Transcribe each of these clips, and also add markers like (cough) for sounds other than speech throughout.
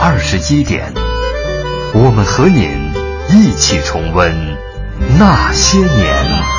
二十一点，我们和您一起重温那些年。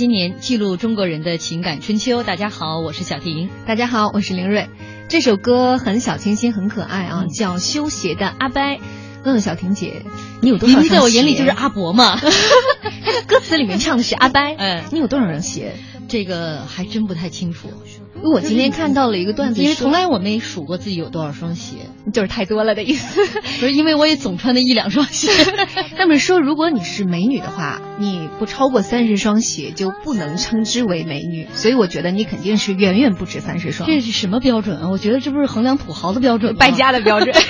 些年，记录中国人的情感春秋。大家好，我是小婷。大家好，我是林睿。这首歌很小清新，很可爱啊，嗯叫《修鞋的阿伯》。问问小婷姐，你有多少？你在我眼里就是阿伯嘛。(laughs) 他的歌词里面唱的是阿伯。嗯 (laughs) 你有多少人鞋？这个还真不太清楚，因为我今天看到了一个段子，因为从来我没数过自己有多少双鞋，就是太多了的意思。(laughs) 不是因为我也总穿那一两双鞋。(laughs) 他们说，如果你是美女的话，你不超过三十双鞋就不能称之为美女，所以我觉得你肯定是远远不止三十双。这是什么标准啊？我觉得这不是衡量土豪的标准，败家的标准。(laughs)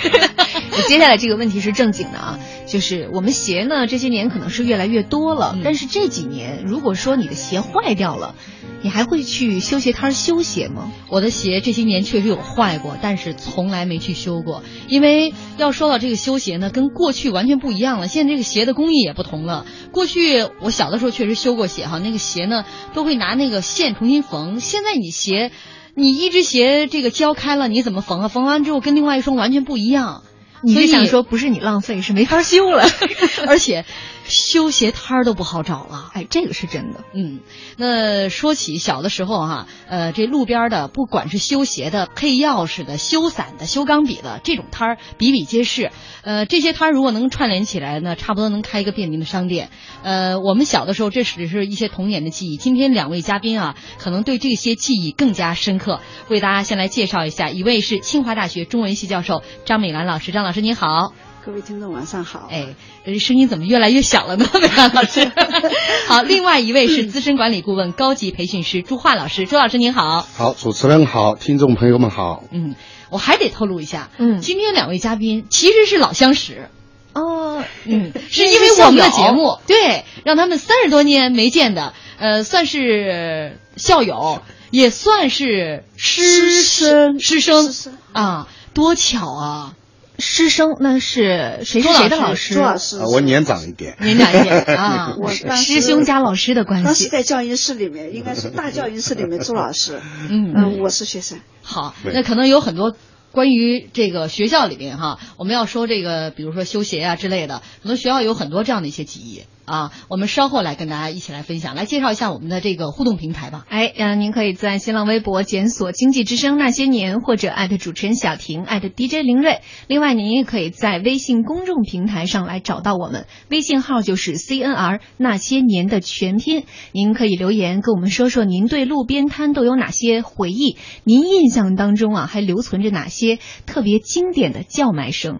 我 (laughs) 接下来这个问题是正经的啊，就是我们鞋呢这些年可能是越来越多了，嗯但是这几年如果说你的鞋坏掉了，你还会去修鞋摊修鞋吗？我的鞋这些年确实有坏过，但是从来没去修过。因为要说到这个修鞋呢，跟过去完全不一样了。现在这个鞋的工艺也不同了。过去我小的时候确实修过鞋哈，那个鞋呢都会拿那个线重新缝。现在你鞋，你一只鞋这个胶开了，你怎么缝啊？缝完之后跟另外一双完全不一样。你是想说不是你浪费，是没法修了？(laughs) 而且修鞋摊儿都不好找了。哎，这个是真的。嗯，那说起小的时候哈、呃，这路边的不管是修鞋的、配钥匙的、修伞的、修钢笔的这种摊儿比比皆是。呃，这些摊儿如果能串联起来呢，差不多能开一个便民的商店。呃，我们小的时候这只是一些童年的记忆。今天两位嘉宾啊，可能对这些记忆更加深刻。为大家先来介绍一下，一位是清华大学中文系教授张美兰老师，张老师您好。各位听众晚上好。哎，这声音怎么越来越小了呢？(laughs) 美兰老师。(laughs) 好，另外一位是资深管理顾问、高级培训师朱化老师，朱老师您好。好，主持人好，听众朋友们好。嗯，我还得透露一下，嗯今天两位嘉宾其实是老相识。哦，嗯，(laughs) 是因为我们的节目，对，让他们三十多年没见的，呃，算是校友，也算是师师生师生师生啊，多巧啊！师生那是谁是朱老师谁的老师？朱老师，啊，我年长一点。年长一点啊，(laughs) 我师兄加老师的关当时系。在教研室里面，应该是大教研室里面朱老师，嗯嗯，我是学生。好，那可能有很多关于这个学校里边哈，我们要说这个，比如说修鞋啊之类的，可能学校有很多这样的一些记忆啊，我们稍后来跟大家一起来分享，来介绍一下我们的这个互动平台吧。哎，嗯，您可以在新浪微博检索“经济之声那些年”或者艾特主持人小婷，艾特 DJ 林睿。另外，您也可以在微信公众平台上来找到我们，微信号就是 CNR 那些年的全拼。您可以留言跟我们说说您对路边摊都有哪些回忆，您印象当中啊还留存着哪些特别经典的叫卖声。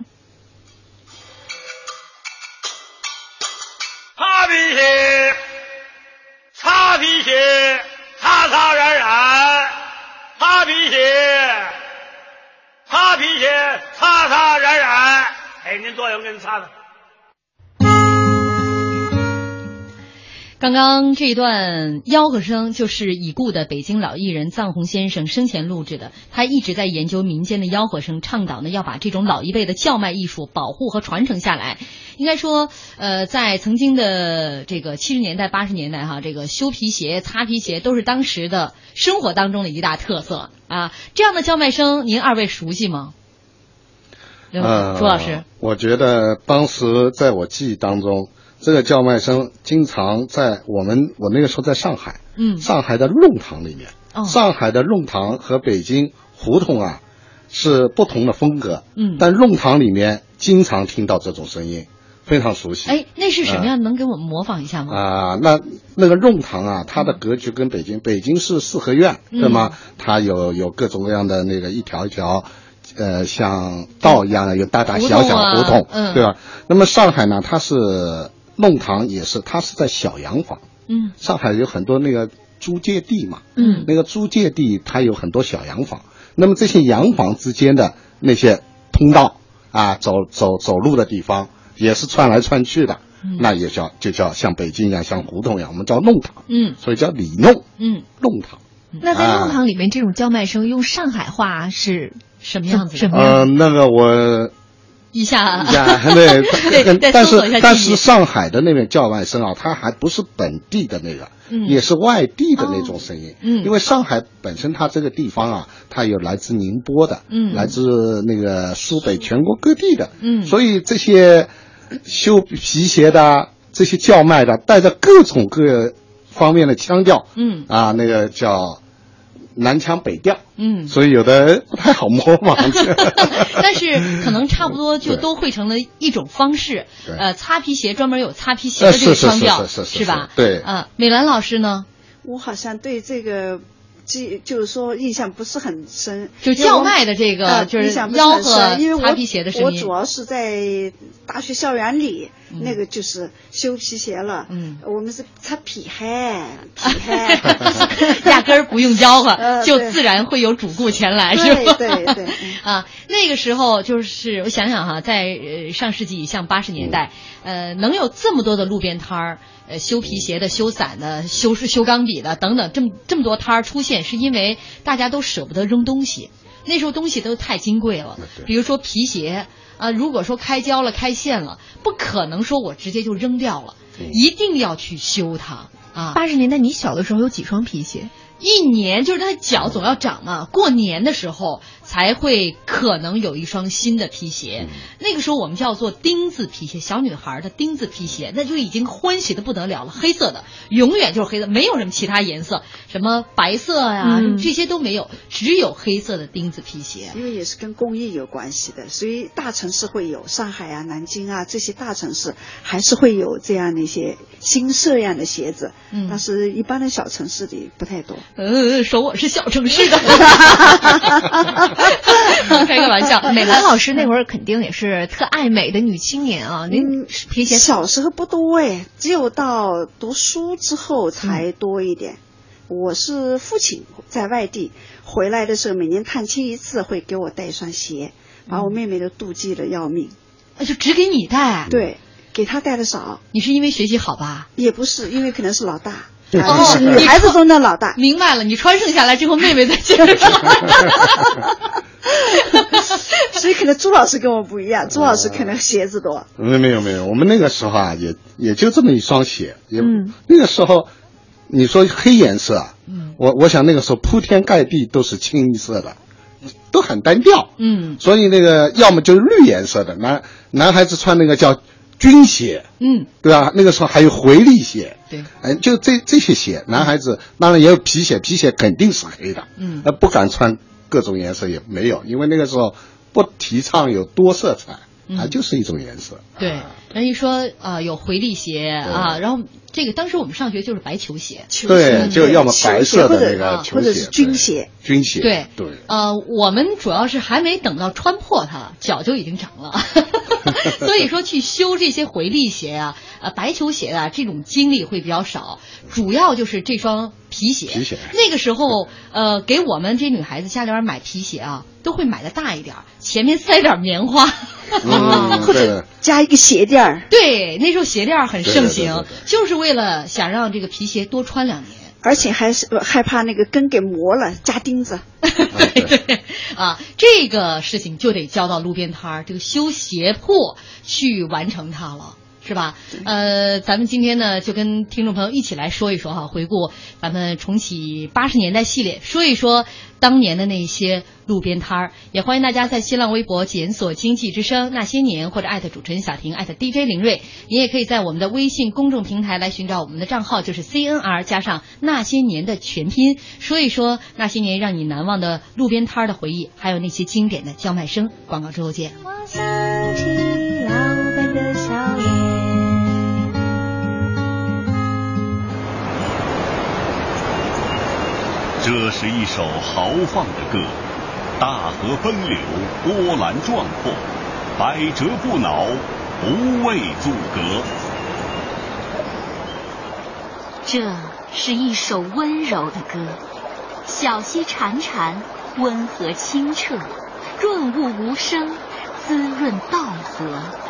擦皮鞋，擦皮鞋，擦擦染染，擦皮鞋，擦皮鞋，擦擦染染。哎，您坐下，我给您擦擦。刚刚这一段吆喝声就是已故的北京老艺人臧洪先生生前录制的。他一直在研究民间的吆喝声，倡导呢要把这种老一辈的叫卖艺术保护和传承下来。应该说，呃，在曾经的这个七十年代、八十年代，哈，这个修皮鞋、擦皮鞋都是当时的生活当中的一大特色啊。这样的叫卖声，您二位熟悉吗？呃，朱老师，我觉得当时在我记忆当中。这个叫卖声经常在我们我那个时候在上海，嗯，上海的弄堂里面，哦，上海的弄堂和北京胡同啊是不同的风格，嗯，但弄堂里面经常听到这种声音，非常熟悉。哎，那是什么样？能给我们模仿一下吗？啊，那那个弄堂啊，它的格局跟北京，北京是四合院，对吗？它有有各种各样的那个一条一条，呃，像道一样的有大大小小的胡同，嗯，对吧？那么上海呢，它是。弄堂也是，它是在小洋房。嗯，上海有很多那个租界地嘛。嗯，那个租界地它有很多小洋房，那么这些洋房之间的那些通道啊，走走走路的地方也是串来串去的，嗯、那也叫就叫像北京一样，像胡同一样，我们叫弄堂。嗯，所以叫里弄。嗯，弄堂。那在弄堂里面，这种叫卖声用上海话是什么样子？什么？呃，那个我。一下，对 (laughs) 对，但是但是上海的那边叫卖声啊，它还不是本地的那个，嗯，也是外地的那种声音，嗯，因为上海本身它这个地方啊，它有来自宁波的，嗯，来自那个苏北全国各地的，嗯，所以这些修皮鞋的这些叫卖的，带着各种各方面的腔调，嗯，啊，那个叫。南腔北调，嗯，所以有的不太好模仿，(laughs) 但是可能差不多就都汇成了一种方式。呃，擦皮鞋专门有擦皮鞋的这个腔调，是是吧？对，呃，美兰老师呢？我好像对这个记，就是说印象不是很深。就叫卖的这个，就是吆喝擦皮鞋的声音。我主要是在大学校园里。那个就是修皮鞋了，嗯，我们是擦皮鞋，皮 (laughs) 鞋，(laughs) 压根儿不用吆喝，(laughs) 就自然会有主顾前来，是吧？对对啊，那个时候就是我想想哈，在呃上世纪像八十年代，呃，能有这么多的路边摊儿，呃，修皮鞋的、修伞的、修修钢笔的等等，这么这么多摊儿出现，是因为大家都舍不得扔东西，那时候东西都太金贵了，比如说皮鞋。啊，如果说开胶了、开线了，不可能说我直接就扔掉了，一定要去修它啊。八十年代你小的时候有几双皮鞋？一年就是他脚总要长嘛，过年的时候才会可能有一双新的皮鞋。那个时候我们叫做钉子皮鞋，小女孩的钉子皮鞋，那就已经欢喜的不得了了。黑色的，永远就是黑色，没有什么其他颜色，什么白色呀，这些都没有，只有黑色的钉子皮鞋。因为也是跟工艺有关系的，所以大城市会有，上海啊、南京啊这些大城市还是会有这样的一些新式样的鞋子，嗯，但是一般的小城市里不太多。嗯，说我是小城市的，(laughs) 开个玩笑。(laughs) 美兰老师那会儿肯定也是特爱美的女青年啊。您皮鞋小时候不多哎，只有到读书之后才多一点。我是父亲在外地回来的时候，每年探亲一次，会给我带一双鞋，把我妹妹都妒忌的要命。那就只给你带？对，给她带的少。你是因为学习好吧？也不是，因为可能是老大。哦，女孩子中的老大，明白了。你穿剩下来之后，妹妹再接着穿。(laughs) 所以可能朱老师跟我不一样，朱老师可能鞋子多。没没有没有，我们那个时候啊，也也就这么一双鞋。也那个时候，你说黑颜色，嗯，我我想那个时候铺天盖地都是清一色的，都很单调。嗯，所以那个要么就是绿颜色的，男男孩子穿那个叫军鞋，嗯，对吧？那个时候还有回力鞋，对，哎，就这这些鞋，男孩子当然也有皮鞋，皮鞋肯定是黑的，嗯。呃，不敢穿各种颜色也没有，因为那个时候不提倡有多色彩，嗯。它就是一种颜色。对，人一说啊、呃有回力鞋啊，然后这个当时我们上学就是白球鞋，对，就要么白色的那个或者球鞋，或者是军鞋，军鞋，对对。呃，我们主要是还没等到穿破它，脚就已经长了，(laughs) 所以说去修这些回力鞋啊、呃白球鞋啊，这种经历会比较少，主要就是这双皮鞋。皮鞋。那个时候，呃，给我们这女孩子家里边买皮鞋啊，都会买的大一点儿，前面塞点棉花。(laughs) 嗯，或者，加一个鞋垫儿，对，那时候鞋垫很盛行，对对对对就是为了想让这个皮鞋多穿两年。而且还是呃害怕那个跟给磨了，扎钉子。(laughs) 对对啊，这个事情就得交到路边摊儿这个修鞋铺去完成它了。是吧？呃，咱们今天呢，就跟听众朋友一起来说一说哈，回顾咱们重启八十年代系列，说一说当年的那些路边摊儿。也欢迎大家在新浪微博检索“经济之声那些年”或者艾特主持人小婷艾特 DJ 林睿。你也可以在我们的微信公众平台来寻找我们的账号，就是 CNR 加上那些年的全拼，说一说那些年让你难忘的路边摊儿的回忆，还有那些经典的叫卖声。广告之后见。我想起这是一首豪放的歌，大河奔流，波澜壮阔，百折不挠，不畏阻隔。这是一首温柔的歌，小溪潺潺，温和清澈，润物无声，滋润稻禾。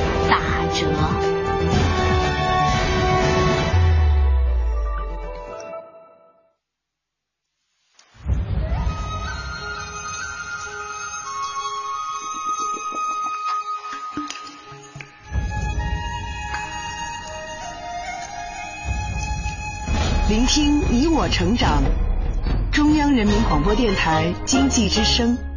打折。聆听你我成长，中央人民广播电台经济之声。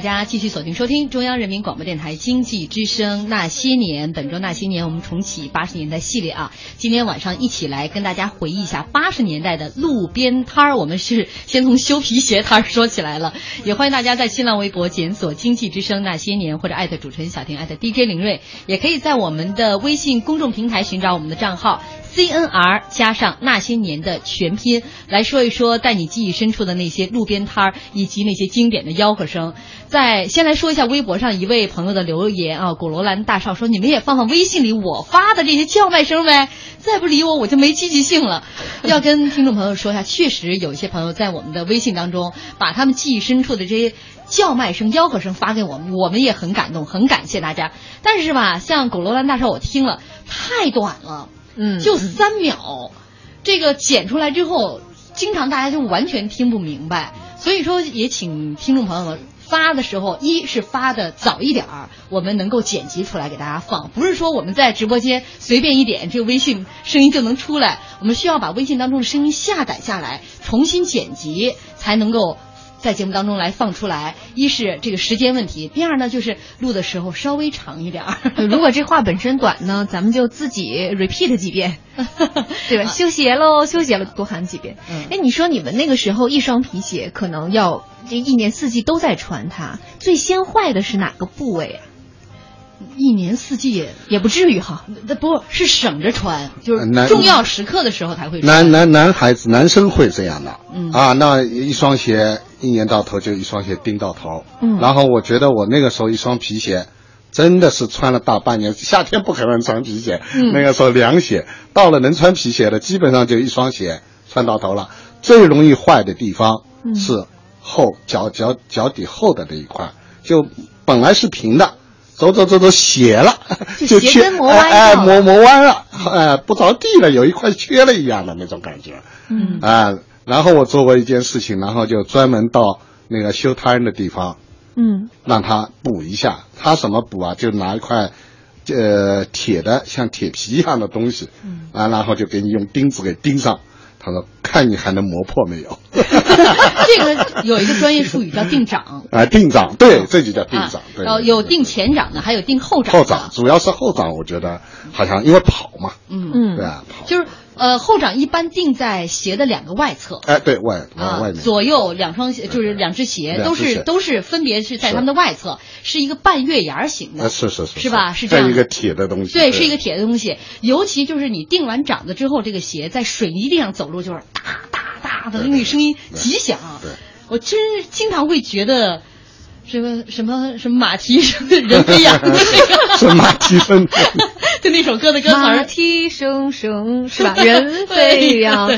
大家继续锁定收听中央人民广播电台经济之声《那些年》。本周《那些年》，我们重启八十年代系列啊。今天晚上一起来跟大家回忆一下八十年代的路边摊儿。我们是先从修皮鞋摊儿 (laughs) 说起来了，也欢迎大家在新浪微博检索“经济之声那些年”或者艾特主持人小婷艾特 DJ 林睿，也可以在我们的微信公众平台寻找我们的账号 CNR 加上那些年的全拼，来说一说带你记忆深处的那些路边摊儿以及那些经典的吆喝声。在先来说一下微博上一位朋友的留言啊，古罗兰大少说：“你们也放放微信里我发的这些叫卖声呗，再不理我我就没积极性了。(laughs) ”要跟听众朋友说一下，确实有一些朋友在我们的微信当中把他们记忆深处的这些叫卖声、吆喝声发给我们，我们也很感动，很感谢大家。但是吧，像古罗兰大少，我听了太短了，嗯就三秒，这个剪出来之后，经常大家就完全听不明白。所以说，也请听众朋友们。发的时候，一是发的早一点儿，我们能够剪辑出来给大家放，不是说我们在直播间随便一点，这个微信声音就能出来。我们需要把微信当中的声音下载下来，重新剪辑，才能够在节目当中来放出来。一是这个时间问题，第二呢就是录的时候稍微长一点儿。(laughs) 如果这话本身短呢，咱们就自己 repeat 几遍，(laughs) 对吧？修鞋喽，修鞋了，多喊几遍。哎、你说你们那个时候一双皮鞋可能要这一年四季都在穿它，最先坏的是哪个部位啊？一年四季也也不至于哈，那不是省着穿，就是男重要时刻的时候才会穿。男男男孩子男生会这样的，嗯啊，那一双鞋一年到头就一双鞋盯到头，嗯然后我觉得我那个时候一双皮鞋。真的是穿了大半年，夏天不可能穿皮鞋，嗯那个时候凉鞋。到了能穿皮鞋的，基本上就一双鞋穿到头了。最容易坏的地方嗯是后脚脚脚底后的那一块，就本来是平的，走走走走斜了，(laughs) 就鞋缺哎磨磨弯了，哎不着地了，有一块缺了一样的那种感觉。嗯啊，然后我做过一件事情，然后就专门到那个修摊的地方，嗯让他补一下。他怎么补啊？就拿一块，呃，铁的像铁皮一样的东西，嗯啊，然后就给你用钉子给钉上。他说：“看你还能磨破没有 (laughs) (laughs) 这个有一个专业术语叫定掌。啊？定掌，对，这就叫定掌。对，然后有定前掌的，还有定后掌。后掌，主要是后掌，我觉得好像因为跑嘛，嗯嗯对啊，跑。就是呃后掌一般定在鞋的两个外侧。哎，对外外啊外，面，左右两双鞋就是两只鞋，都是都是分别是在它们的外侧，是一个半月牙形的。呃，是是是，是吧是这样的一个铁的东西，对，是一个铁的东西，尤其就是你定完掌子之后，这个鞋在水泥地上走路就是哒哒哒的那个声音极响。对，我真是经常会觉得。什么什么什么马蹄声人飞扬的那个是马蹄声，(laughs) 就那首歌的歌词马儿，蹄声声是吧？(laughs) 人飞扬。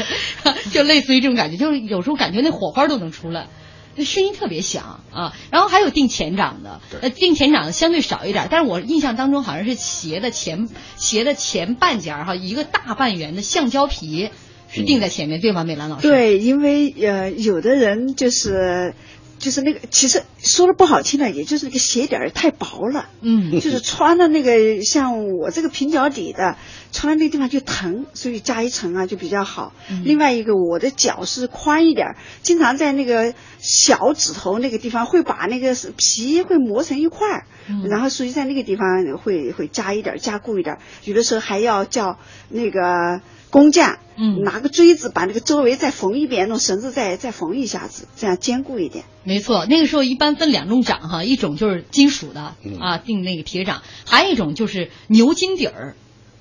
就类似于这种感觉，就是有时候感觉那火花都能出来。那声音特别响啊，然后还有定前掌的，呃，定前掌的相对少一点，但是我印象当中好像是鞋的前鞋的前半截儿哈，一个大半圆的橡胶皮是定在前面，对吗？美兰老师？对，因为呃，有的人就是就是那个，其实说的不好听的，也就是那个鞋底儿太薄了，嗯，就是穿的那个像我这个平脚底的，穿的那个地方就疼，所以加一层啊就比较好。嗯。另外一个，我的脚是宽一点儿，经常在那个小指头那个地方会把那个皮会磨成一块儿，嗯。然后所以在那个地方会会加一点儿加固一点儿，有的时候还要叫那个工匠。嗯拿个锥子把那个周围再缝一遍，用绳子再再缝一下子，这样坚固一点。没错，那个时候一般分两种掌哈，一种就是金属的嗯啊，定那个铁掌，还有一种就是牛筋底儿。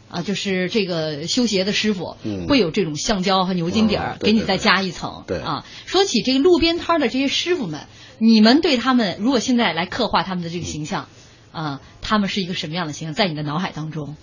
啊，就是这个修鞋的师傅嗯会有这种橡胶和牛筋底儿给你再加一层。对啊，说起这个路边摊儿的这些师傅们，你们对他们，如果现在来刻画他们的这个形象，啊，他们是一个什么样的形象，在你的脑海当中？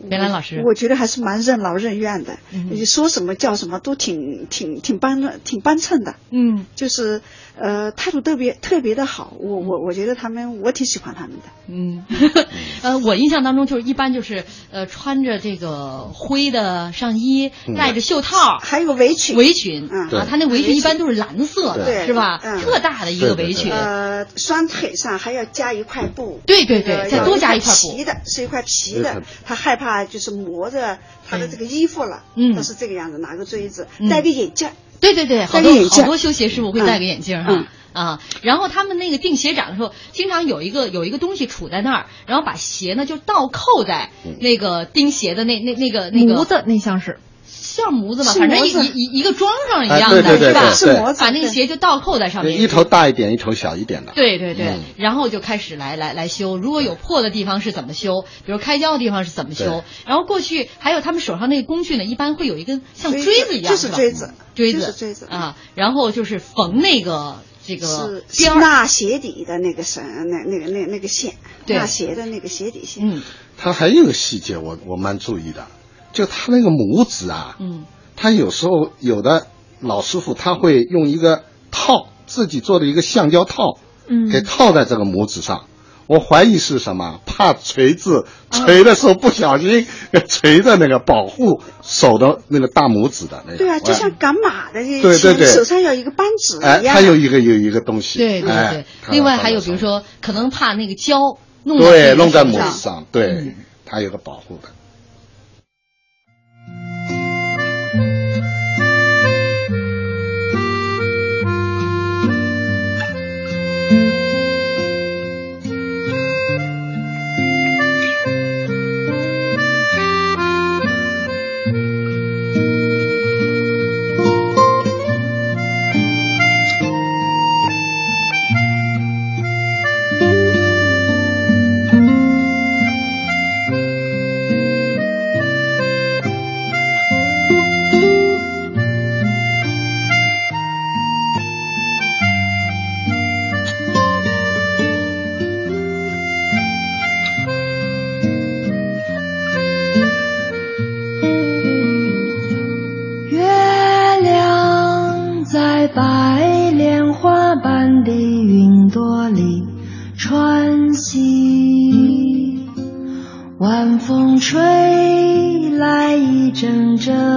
袁兰老师，我觉得还是蛮任劳任怨的，嗯。你说什么叫什么都挺挺挺帮挺帮衬的，嗯。就是呃态度特别特别的好。我我我觉得他们我挺喜欢他们的。嗯，(laughs) 呃，我印象当中就是一般就是呃穿着这个灰的上衣，嗯。戴着袖套，还有围裙，围裙嗯。啊，他那围裙一般都是蓝色的，对。是吧？嗯。特大的一个围裙，呃，双腿上还要加一块布。对对对呃再多加一一块布皮的，是一块皮的，他害怕就是磨着他的这个衣服了。嗯。他是这个样子，拿个锥子，嗯。戴个眼镜。对对对，好多好多修鞋师傅会戴个眼镜哈。嗯啊，然后他们那个钉鞋掌的时候，经常有一个有一个东西杵在那儿，然后把鞋呢就倒扣在那个钉鞋的那那那个那个模子那像是像模子吧，反正一一一一个装上一哎样的，对对对是吧？是模子把那个鞋就倒扣在上面，一头大一点，一头小一点的。对对对，嗯然后就开始来来来修。如果有破的地方是怎么修？比如开胶的地方是怎么修？然后过去还有他们手上那个工具呢，一般会有一根像锥锥子一样，就是锥子，锥子锥子啊，然后就是缝那个这个是边儿。纳鞋底的那个绳，那那个那那个线，对纳鞋的那个鞋底线。嗯它还有一个细节我，我蛮注意的，就他那个模子啊，嗯他有时候有的老师傅他会用一个套，自己做的一个橡胶套，嗯给套在这个模子上。我怀疑是什么？怕锤子锤的时候不小心 (laughs) 锤的那个保护手的那个大拇指的那个。对啊，就哎像赶马的这对对对手上有一个扳指哎，一样。它有一个有一个东西。对对哎对，它另外还有比如说，可能怕那个胶弄对弄在拇指上上，对嗯，它有个保护的。吹来一阵阵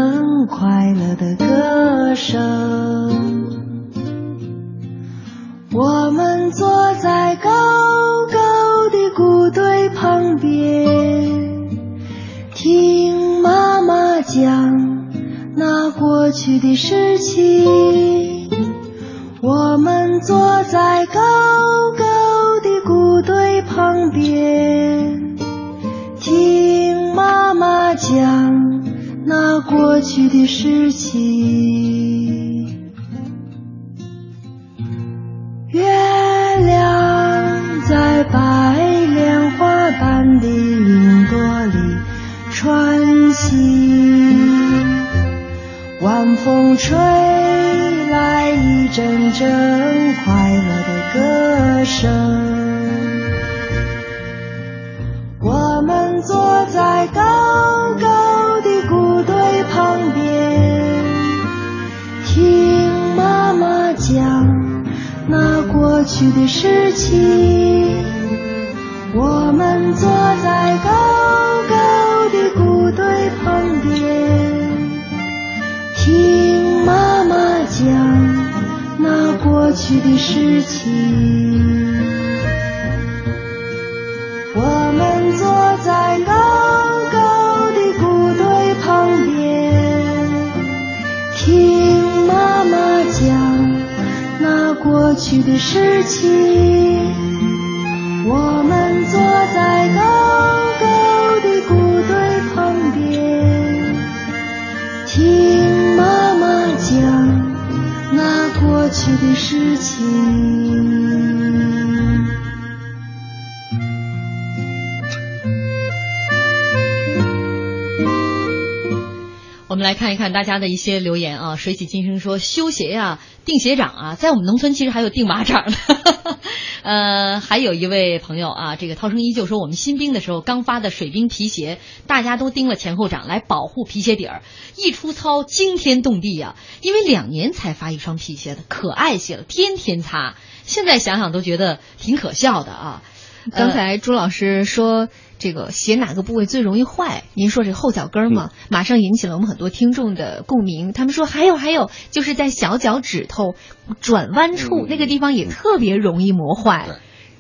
家的一些留言啊。水起金生说，修鞋呀、钉鞋掌啊，在我们农村其实还有钉马掌的。(laughs) 呃，还有一位朋友啊，这个涛声依旧说，我们新兵的时候刚发的水兵皮鞋，大家都钉了前后掌来保护皮鞋底儿，一出操惊天动地呀、因为两年才发一双皮鞋的，可爱些了，天天擦。现在想想都觉得挺可笑的啊。刚才朱老师说这个鞋哪个部位最容易坏？您说这后脚跟儿嘛，马上引起了我们很多听众的共鸣。他们说还有还有，就是在小脚趾头转弯处、那个地方也特别容易磨坏，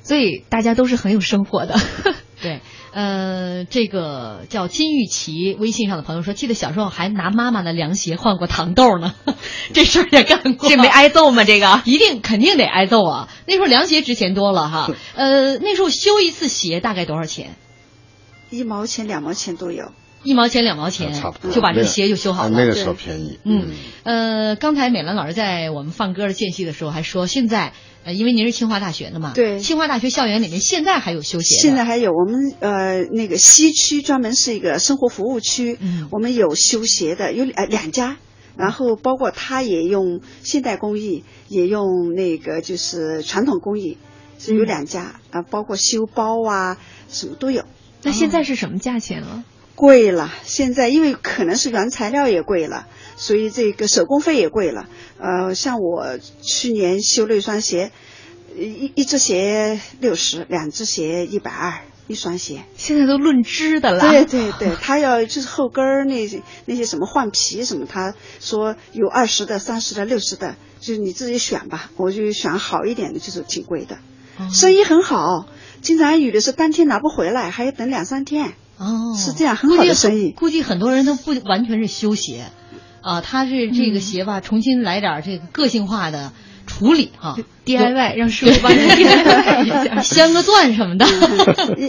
所以大家都是很有生活的。(laughs) 对，呃，这个叫金玉琪，微信上的朋友说，记得小时候还拿妈妈的凉鞋换过糖豆呢，(laughs) 这事儿也干过。这没挨揍吗？这个 (laughs) 一定肯定得挨揍啊！那时候凉鞋值钱多了哈。呃，那时候修一次鞋大概多少钱？一毛钱、两毛钱都有。一毛钱、两毛钱，差不多就把这个鞋就修好了。那个时候便宜。嗯，呃，刚才美兰老师在我们放歌的间隙的时候还说，现在呃，因为您是清华大学的嘛，对，清华大学校园里面现在还有修鞋。现在还有，我们呃那个西区专门是一个生活服务区，嗯，我们有修鞋的，有呃两家，然后包括他也用现代工艺，也用那个就是传统工艺，是有两家啊，包括修包啊，什么都有。那现在是什么价钱了？贵了，现在因为可能是原材料也贵了，所以这个手工费也贵了。呃，像我去年修了一双鞋，一一只鞋六十，两只鞋一百二，一双鞋。现在都论只的了。对对对，(laughs) 他要就是后跟儿那些那些什么换皮什么，他说有二十的、三十的、六十的，就是你自己选吧。我就选好一点的，就是挺贵的，生意很好。经常有的是当天拿不回来，还要等两三天。哦，是这样，很好的生意。估计很多人都不完全是修鞋，啊，他是这个鞋吧，重新来点这个个性化的处理哈，DIY 让师傅帮你 (laughs) (laughs) 镶个钻什么的。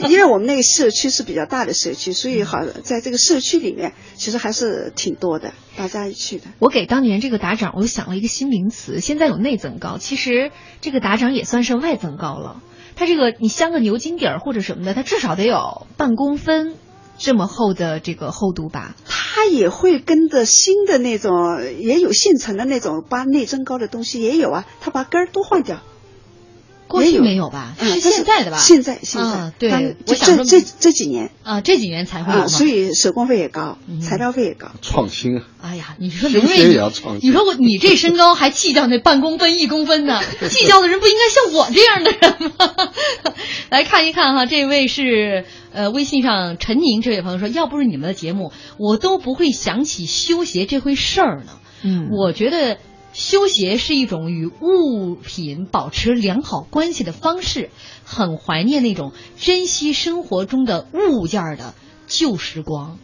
因为我们那个社区是比较大的社区，所以好在这个社区里面，其实还是挺多的，大家去的。我给当年这个打掌，我想了一个新名词，现在有内增高，其实这个打掌也算是外增高了。它这个你镶个牛筋底儿或者什么的，它至少得有半公分这么厚的这个厚度吧？它也会跟着新的那种，也有现成的那种把内增高的东西也有啊，它把根儿都换掉。过去没有吧？是现在的吧？现在现在对，我这这这几年啊，这几年才会有所以手工费也高，材料费也高，创新啊！哎呀，你说刘瑞，你说我你这身高还计较那半公分一公分呢？(laughs) 计较的人不应该像我这样的人吗？(laughs) 来看一看哈，这位是呃微信上陈宁这位朋友说，要不是你们的节目，我都不会想起修鞋这回事儿呢。嗯，我觉得。修鞋是一种与物品保持良好关系的方式，很怀念那种珍惜生活中的物件儿的旧时光。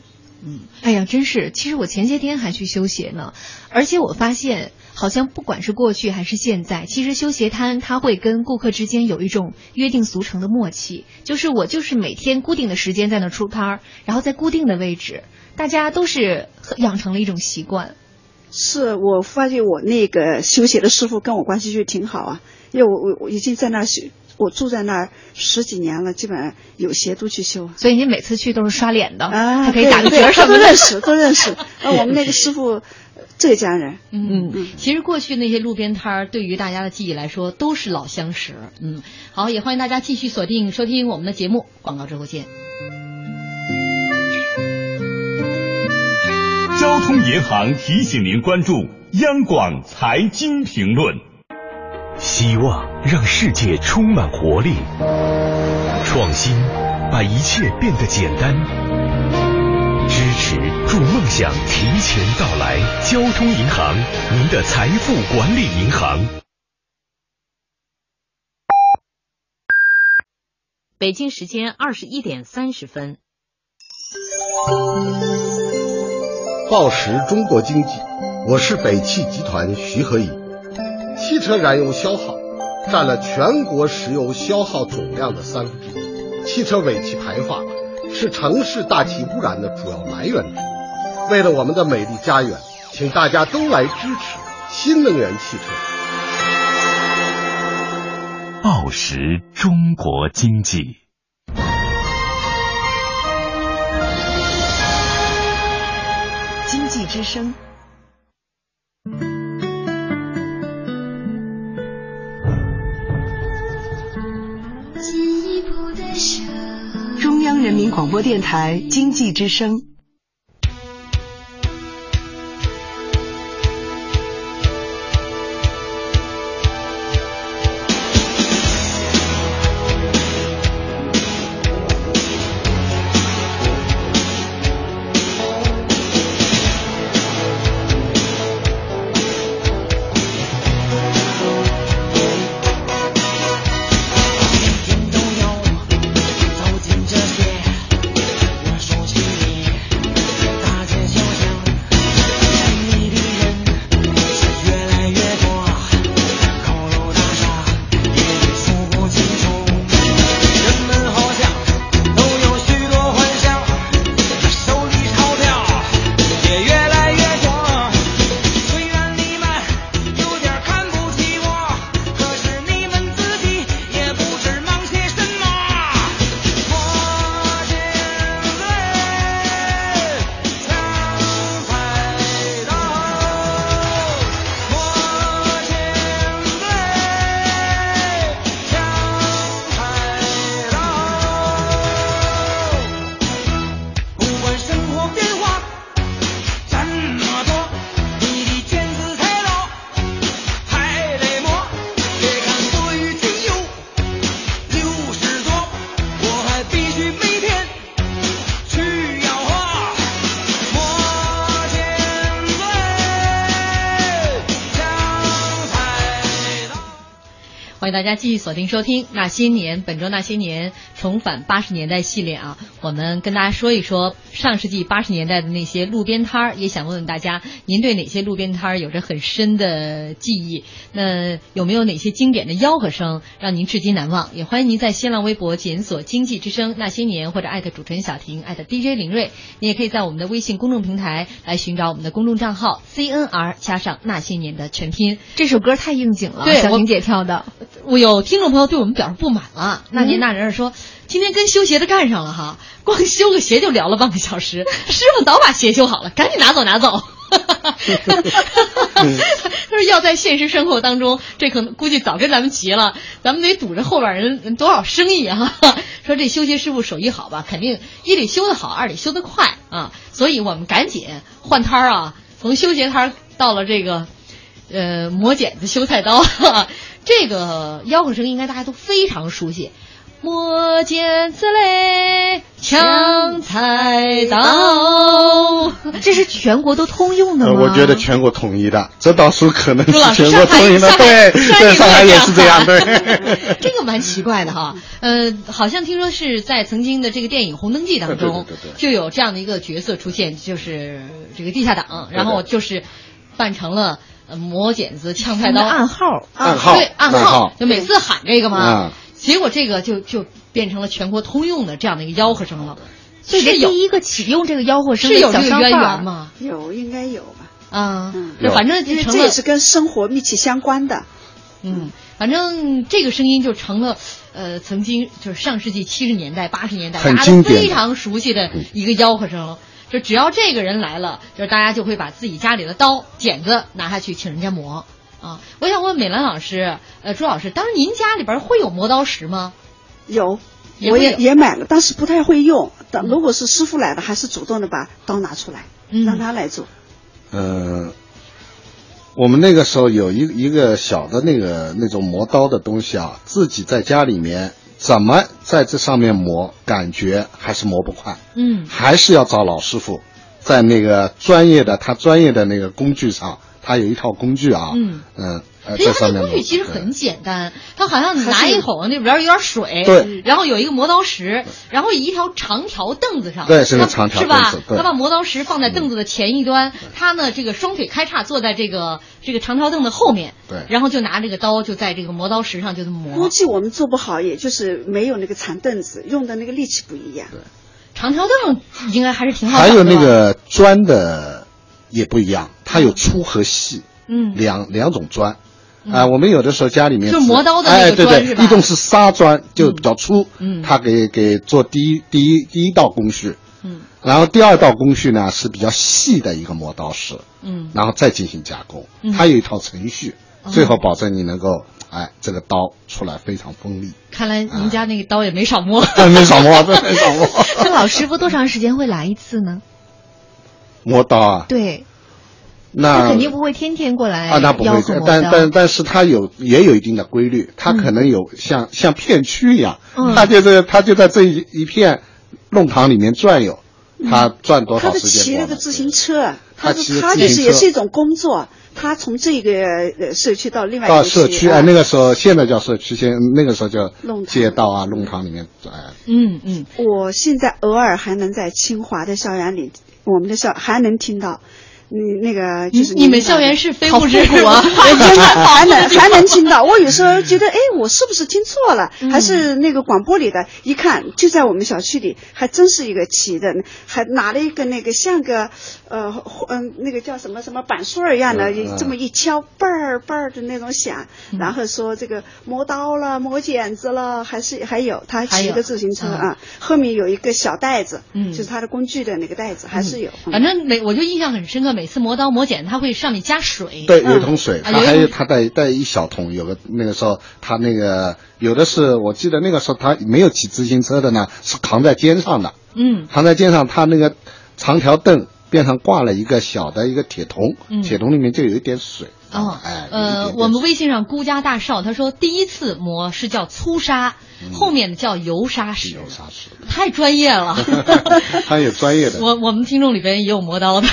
嗯，哎呀，真是，其实我前些天还去修鞋呢，而且我发现，好像不管是过去还是现在，其实修鞋摊它会跟顾客之间有一种约定俗成的默契，就是我就是每天固定的时间在那儿出摊儿，然后在固定的位置，大家都是养成了一种习惯。是我发现我那个修鞋的师傅跟我关系就挺好啊，因为我我我已经在那儿修，我住在那儿十几年了，基本上有鞋都去修。所以你每次去都是刷脸的啊，可以打个折什么的。都认识，都认识。啊，(laughs) 我们那个师傅浙江人。嗯嗯。其实过去那些路边摊儿，对于大家的记忆来说都是老相识。嗯，好，也欢迎大家继续锁定收听我们的节目，广告之后见。交通银行提醒您关注央广财经评论。希望让世界充满活力，创新把一切变得简单，支持助梦想提前到来。交通银行，您的财富管理银行。北京时间二十一点三十分。报时中国经济，我是北汽集团徐和义。汽车燃油消耗占了全国石油消耗总量的三分之一，汽车尾气排放是城市大气污染的主要来源。为了我们的美丽家园，请大家都来支持新能源汽车。报时中国经济。济之声，中央人民广播电台经济之声。欢迎大家继续锁定收听《那些年》，本周《那些年》重返八十年代系列啊，我们跟大家说一说上世纪八十年代的那些路边摊儿，也想问问大家，您对哪些路边摊儿有着很深的记忆？那有没有哪些经典的吆喝声让您至今难忘？也欢迎您在新浪微博检索“经济之声那些年”或者艾特主持人小婷艾特 DJ 林睿，你也可以在我们的微信公众平台来寻找我们的公众账号 CNR 加上那些年的全拼。这首歌太应景了，对我小婷姐跳的。我有听众朋友对我们表示不满了，那您那人儿说，今天跟修鞋的干上了哈，(laughs) 光修个鞋就聊了半个小时，(laughs) 师傅早把鞋修好了，赶紧拿走拿走。他 (laughs) 说要在现实生活当中，这可能估计早跟咱们急了，咱们得堵着后边人多少生意啊！说这修鞋师傅手艺好吧，肯定一得修得好，二得修得快啊，所以我们赶紧换摊儿啊，从修鞋摊儿到了这个呃磨剪子、修菜刀。这个吆喝声应该大家都非常熟悉，磨剪子嘞，抢菜刀。这是全国都通用的吗？呃我觉得全国统一的，这倒是可能全国统一的，对对，上海也是这样，对对。(laughs) 这个蛮奇怪的哈，呃，好像听说是在曾经的这个电影《红灯记》当中对对对对，就有这样的一个角色出现，就是这个地下党，然后就是扮成了呃磨剪子、戗菜刀暗号暗号对暗暗号就每次喊这个嘛嗯，结果这个就就变成了全国通用的这样的一个吆喝声了，所以这是第一个启用这个吆喝声的是有这个渊小商贩儿源？吗？有应该有吧？啊，反正就成了因为这也是跟生活密切相关的。嗯，反正这个声音就成了，呃，曾经就是上世纪七十年代、八十年代大家非常熟悉的一个吆喝声了。就只要这个人来了，就是大家就会把自己家里的刀、剪子拿下去请人家磨啊。我想问美兰老师，呃，朱老师，当时您家里边会有磨刀石吗？有，我也也买了，但是不太会用。但如果是师傅来了，还是主动的把刀拿出来，嗯让他来做。嗯，我们那个时候有一一个小的那个那种磨刀的东西啊，自己在家里面怎么在这上面磨，感觉还是磨不快，嗯。还是要找老师傅，在那个专业的他专业的那个工具上，他有一套工具啊，嗯。嗯呃，实际上在上面磨那工具其实很简单，它好像拿一桶那里边有点水，对，然后有一个磨刀石，然后一条长条凳子上，对是个长条是吧凳子？对他把磨刀石放在凳子的前一端，他呢这个双腿开叉坐在这个这个长条凳的后面，对然后就拿这个刀就在这个磨刀石上就这么估。计我们做不好，也就是没有那个长凳子，用的那个力气不一样。长条凳应该还是挺好还有那个砖的也不一样，它有粗和细，嗯两两种砖。啊、我们有的时候家里面就是磨刀的那个哎，对对砖是，吧？一种是砂砖，就比较粗，嗯。它给给做第一第一第一道工序，嗯。然后第二道工序呢是比较细的一个磨刀石，嗯。然后再进行加工，嗯。它有一套程序，哦最后保证你能够哎这个刀出来非常锋利，看来您家那个刀也没少磨。(laughs) 没少磨，(laughs) 真没少磨。这老师傅多长时间会来一次呢？磨刀啊，对，那他肯定不会天天过来啊，那不会但但但是他有也有一定的规律，他可能有像、像片区一样，嗯它就是他就在这一一片弄堂里面转悠，他转多少时间多呢？骑了个自行车，他他骑他就是也是一种工作，他从这个呃社区到另外一到个到社区啊，那个时候现在叫社区，现那个时候叫弄堂街道啊、弄堂里面哎，嗯嗯，我现在偶尔还能在清华的校园里，我们的校还能听到。你那个就是你你们校园是非物质好复古啊，(laughs) 真的还能还能听到。我有时候觉得，哎，(laughs) 我是不是听错了？嗯还是那个广播里的？一看就在我们小区里，还真是一个骑的，还拿了一个那个像个呃嗯那个叫什么什么板树儿一样的，这么一敲，嘣儿嘣儿的那种响，嗯然后说这个磨刀了，磨剪子了，还是还有他骑个自行车嗯啊，后面有一个小袋子，嗯就是他的工具的那个袋子，还是有。反正每我就印象很深刻，每次磨刀磨剪，它会上面加水。对，有一桶水，啊它还有它带带一小桶，有个那个时候它那个有的是我记得那个时候他没有骑自行车的呢，是扛在肩上的，嗯。扛在肩上，他那个长条凳边上挂了一个小的一个铁桶，嗯。铁桶里面就有一点水，哦，哎，呃，我们微信上孤家大少他说第一次磨是叫粗砂，后面的叫油砂石，油砂石，太专业了。(laughs) 他有专业的。我我们听众里边也有磨刀的。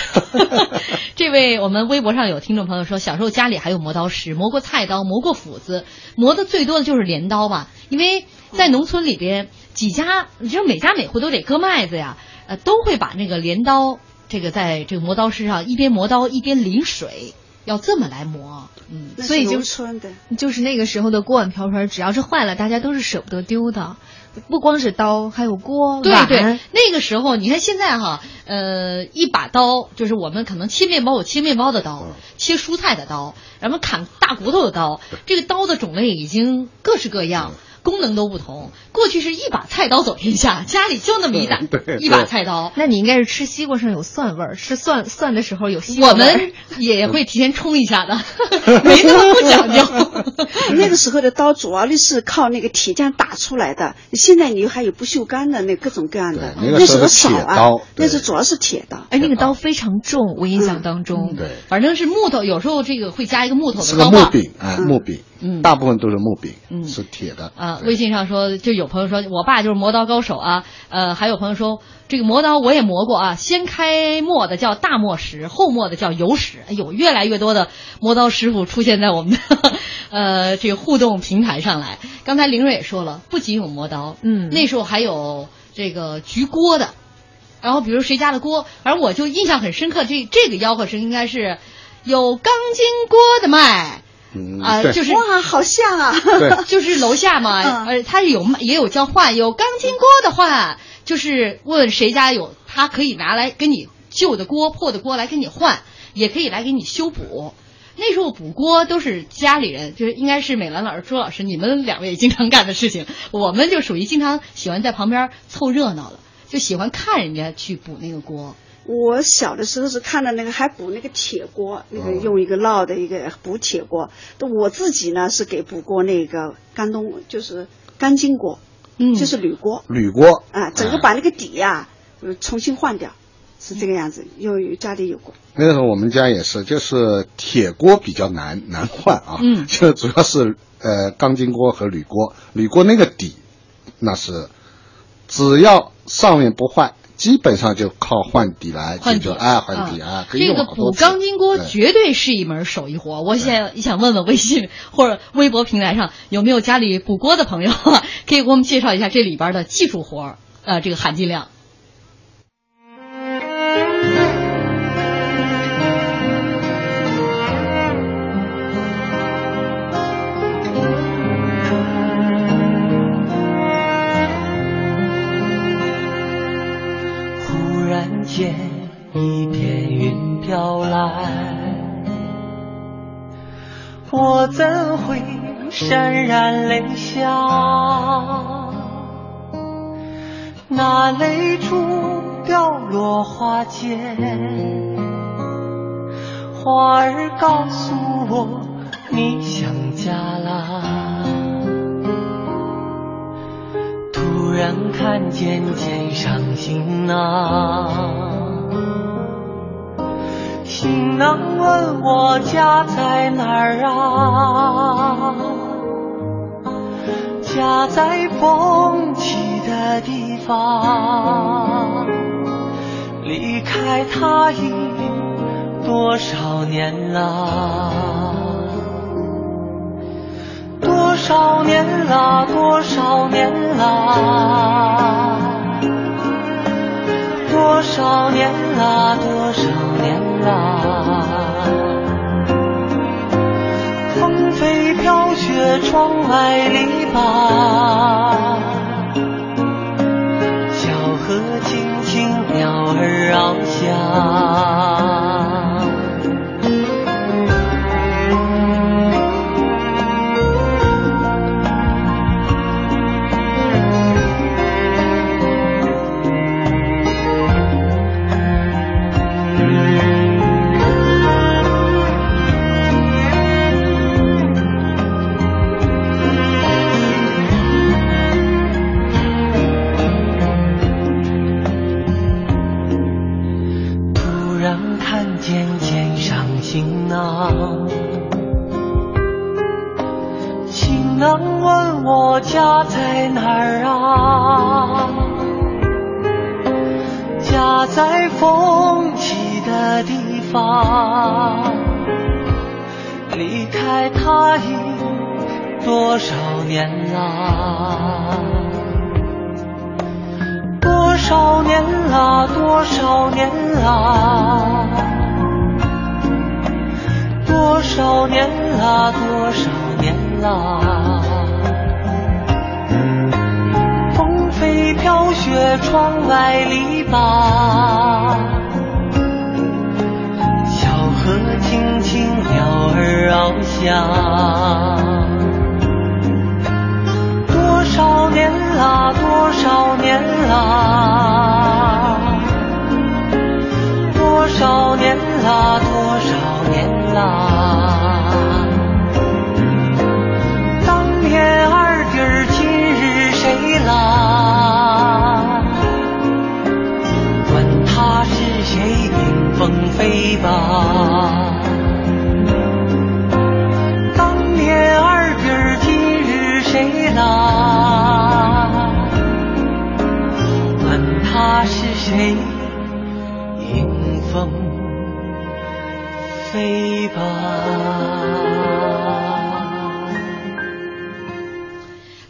(laughs) 这位我们微博上有听众朋友说，小时候家里还有磨刀石，磨过菜刀，磨过斧子，磨的最多的就是镰刀吧，因为在农村里边几家，你知道每家每户都得割麦子呀，呃，都会把那个镰刀这个在这个磨刀石上一边磨刀一边淋水。要这么来磨，嗯，所以就村的，就是那个时候的锅碗瓢盆，只要是坏了，大家都是舍不得丢的，不光是刀，还有锅对对，那个时候你看现在哈，呃，一把刀就是我们可能切面包有切面包的刀，切蔬菜的刀，然后砍大骨头的刀，这个刀的种类已经各式各样。功能都不同。过去是一把菜刀走天下，家里就那么一把 (laughs) 一把菜刀。那你应该是吃西瓜上有蒜味儿，吃蒜蒜的时候有西瓜我们也会提前冲一下的，(laughs) 没那么不讲究。(laughs) 那个时候的刀主要的是靠那个铁匠打出来的，现在你还有不锈钢的那各种各样的，那时候少啊。那是主要是铁刀，哎，那个刀非常重，我印象当中。对，反正是木头，有时候这个会加一个木头的。是个木柄啊，木柄。嗯，大部分都是木柄，嗯，是铁的。啊，微信上说，就有朋友说我爸就是磨刀高手啊。呃，还有朋友说这个磨刀我也磨过啊，先开磨的叫大磨石，后磨的叫油石。哎呦，越来越多的磨刀师傅出现在我们的 (laughs) 呃这个互动平台上来。刚才林瑞也说了，不仅有磨刀，嗯，那时候还有这个焗锅的。然后比如谁家的锅，反正我就印象很深刻，这这个吆喝声应该是有钢筋锅的卖。啊，就是哇，好像啊，(laughs) 就是楼下嘛，呃，他有也有交换，有钢筋锅的话，就是问谁家有，他可以拿来跟你旧的锅、破的锅来跟你换，也可以来给你修补。那时候补锅都是家里人，就是应该是美兰老师、朱老师，你们两位经常干的事情。我们就属于经常喜欢在旁边凑热闹的，就喜欢看人家去补那个锅。我小的时候是看到那个还补那个铁锅，那个用一个烙的一个补铁锅。我自己呢是给补过那个钢东，就是钢筋锅，嗯，就是铝锅。铝锅啊，整个把那个底呀重新换掉，是这个样子。有家里有过。那个时候我们家也是，就是铁锅比较难难换啊，嗯，就主要是呃钢筋锅和铝锅。铝锅那个底，那是只要上面不坏。基本上就靠换底来换底啊，换底啊，这个补钢筋锅绝对是一门手艺活。我现在想问问微信或者微博平台上有没有家里补锅的朋友，可以给我们介绍一下这里边的技术活，呃，这个含金量。我怎会潸然泪下？那泪珠掉落花间，花儿告诉我你想家啦。突然看见肩上行囊，行囊问我家在哪儿啊？家在风起的地方，离开他已多少年了？多少年了，多少年了，多少年了，多少窗外篱笆，小河清清，鸟儿翱翔。家在哪儿啊？家在风起的地方。离开他已多少年啦？多少年啦？多少年啦？多少年啦？多少年啦？飘雪，窗外篱笆，小河轻轻，鸟儿翱翔。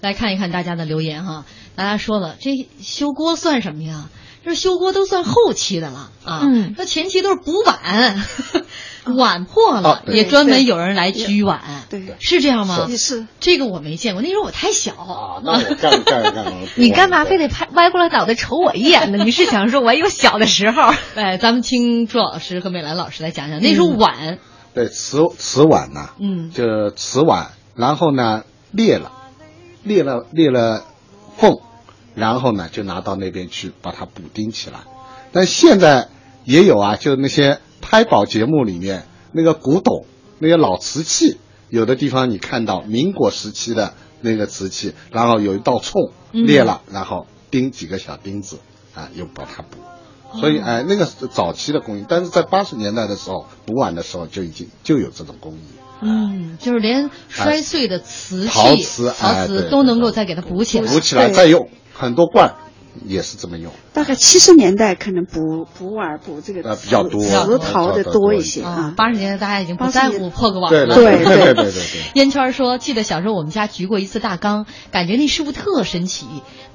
来看一看大家的留言哈，大家说了，这修锅算什么呀？这修锅都算后期的了啊，嗯。说前期都是补碗，(laughs) 碗破了、啊也专门有人来锔碗，对，是这样吗？是。是。这个我没见过，那时候我太小。啊，那我干干干干，(laughs) 你干嘛非得拍歪过来脑袋瞅我一眼呢？你是想说我有小的时候？(laughs) 哎，咱们听朱老师和美兰老师来讲讲，那时候碗，对瓷瓷碗呐、嗯就是瓷碗，然后呢裂了，裂了裂了缝，然后呢就拿到那边去把它补钉起来。但现在也有啊，就那些拍宝节目里面那个古董那些老瓷器，有的地方你看到民国时期的那个瓷器，然后有一道冲嗯裂了，然后钉几个小钉子啊，又把它补。所以，哎，那个是早期的工艺，但是在八十年代的时候，补碗的时候就已经就有这种工艺。嗯，就是连摔碎的瓷器、陶瓷陶瓷都能够再给它补起来，补起来再用，很多罐也是这么用。大概七十年代可能补补碗补这个比较多瓷陶的多一些啊啊。。八十年代大家已经不80在乎破个碗对了。对对对对对对对。烟 (laughs) 圈说：“记得小时候我们家焗过一次大缸，感觉那师傅特神奇，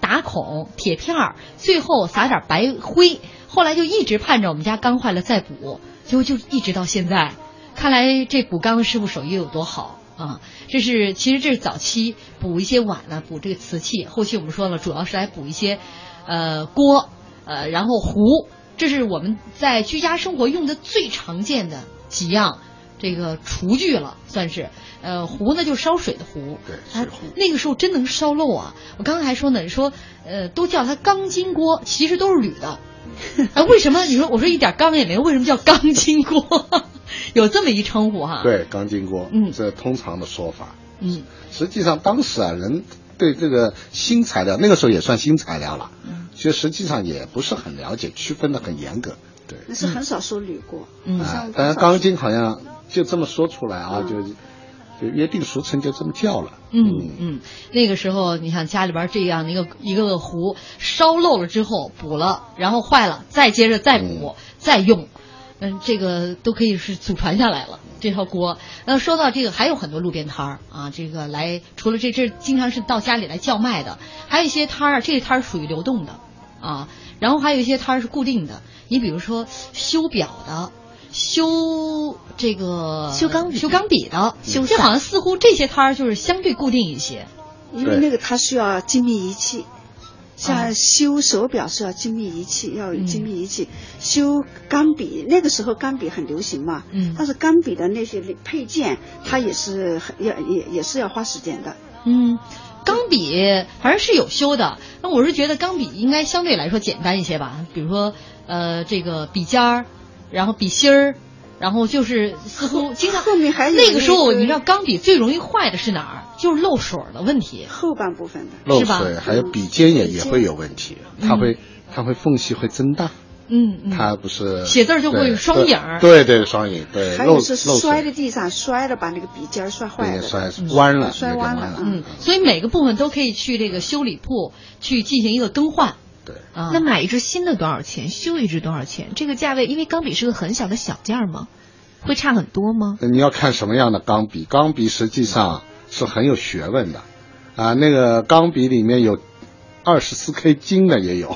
打孔、铁片儿，最后撒点白灰。后来就一直盼着我们家缸坏了再补，结果就一直到现在。看来这补缸的师傅手艺有多好啊！这是其实这是早期补一些碗呢，补这个瓷器。后期我们说了，主要是来补一些呃锅，呃然后壶，这是我们在居家生活用的最常见的几样。”这个厨具了，算是，呃，壶呢就是烧水的壶，对它那个时候真能烧漏啊！我刚才还说呢，说，呃，都叫它钢筋锅，其实都是铝的。(laughs) 啊，为什么？你说我说一点钢也没有，为什么叫钢筋锅？(laughs) 有这么一称呼哈？，对，钢筋锅，嗯这通常的说法。嗯实际上当时啊，人对这个新材料，那个时候也算新材料了，嗯其实实际上也不是很了解，区分的很严格。对，那是很少说铝锅，嗯啊好像，但是钢筋好像就这么说出来啊，嗯就就约定俗成，就这么叫了。嗯嗯，那个时候你看家里边这样的一个一个壶烧漏了之后补了，然后坏了再接着再补、再用，嗯，这个都可以是祖传下来了这套锅。那说到这个，还有很多路边摊儿啊，这个来除了这这经常是到家里来叫卖的，还有一些摊儿，这些摊儿属于流动的啊，然后还有一些摊儿是固定的。你比如说修表的。修这个修钢笔修钢笔的，修这好像似乎这些摊儿就是相对固定一些。因为那个它需要精密仪器，啊像修手表是要精密仪器，要有精密仪嗯器。修钢笔那个时候钢笔很流行嘛，嗯但是钢笔的那些配件，它也是很要也也是要花时间的。嗯，钢笔反正是有修的，那我是觉得钢笔应该相对来说简单一些吧，比如说呃这个笔尖儿，然后笔芯儿。然后就是似乎经常后面还有那个时候，你知道钢笔最容易坏的是哪儿？就是漏水的问题。后半部分的漏是吧水，还有笔尖也也会有问题，它会它会缝隙会增大。嗯嗯，它不是写字儿就会对双影儿对对双影，对还有是摔在地上，摔了把那个笔尖儿摔坏了，对摔弯了摔弯了，嗯，所以每个部分都可以去这个修理铺去进行一个更换。对，啊，那买一支新的多少钱？修一支多少钱？这个价位，因为钢笔是个很小的小件儿嘛，会差很多吗？你要看什么样的钢笔，钢笔实际上是很有学问的，啊，那个钢笔里面有二十四 K 金的也有，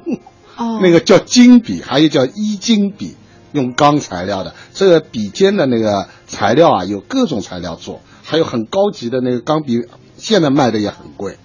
(laughs) 哦那个叫金笔，还有叫一金笔，用钢材料的。这个笔尖的那个材料啊，有各种材料做，还有很高级的那个钢笔，现在卖的也很贵。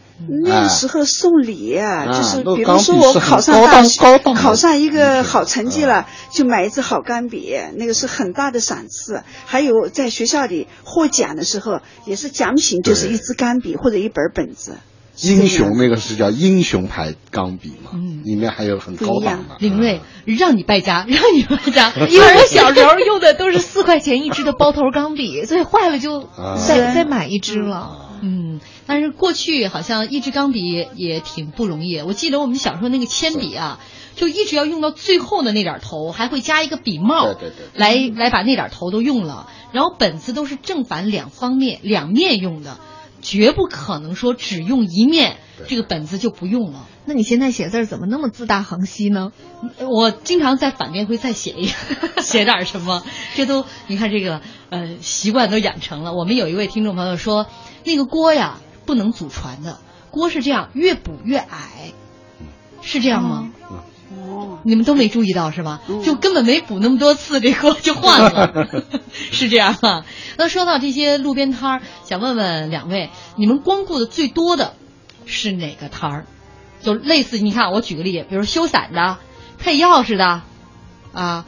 那个时候送礼啊，啊就是比如说我考上大学，考上一个好成绩了，就买一支好钢笔，那个是很大的赏赐。还有在学校里获奖的时候，也是奖品就是一支钢笔或者一本本子。英雄那个是叫英雄牌钢笔嘛，里面还有很高档的。林瑞，让你败家，(laughs) 让你败家，(laughs) 因为我小时候用的都是四块钱一支的包头钢笔，所以坏了就啊再再买一支了。嗯，但是过去好像一支钢笔也挺不容易。我记得我们小时候那个铅笔啊，就一直要用到最后的那点头，还会加一个笔帽，对对对来来把那点头都用了。然后本子都是正反两方面两面用的，绝不可能说只用一面，这个本子就不用了。那你现在写字怎么那么自大横稀呢？我经常在反面会再写一 (laughs) 写点什么，这都你看这个呃习惯都养成了。我们有一位听众朋友说，那个锅呀不能祖传的，锅是这样越补越矮，是这样吗？哦，你们都没注意到是吧？就根本没补那么多次，这锅就换了，(laughs) 是这样啊。那说到这些路边摊儿，想问问两位，你们光顾的最多的是哪个摊儿？就类似，你看我举个例，比如修伞的、配钥匙的，啊，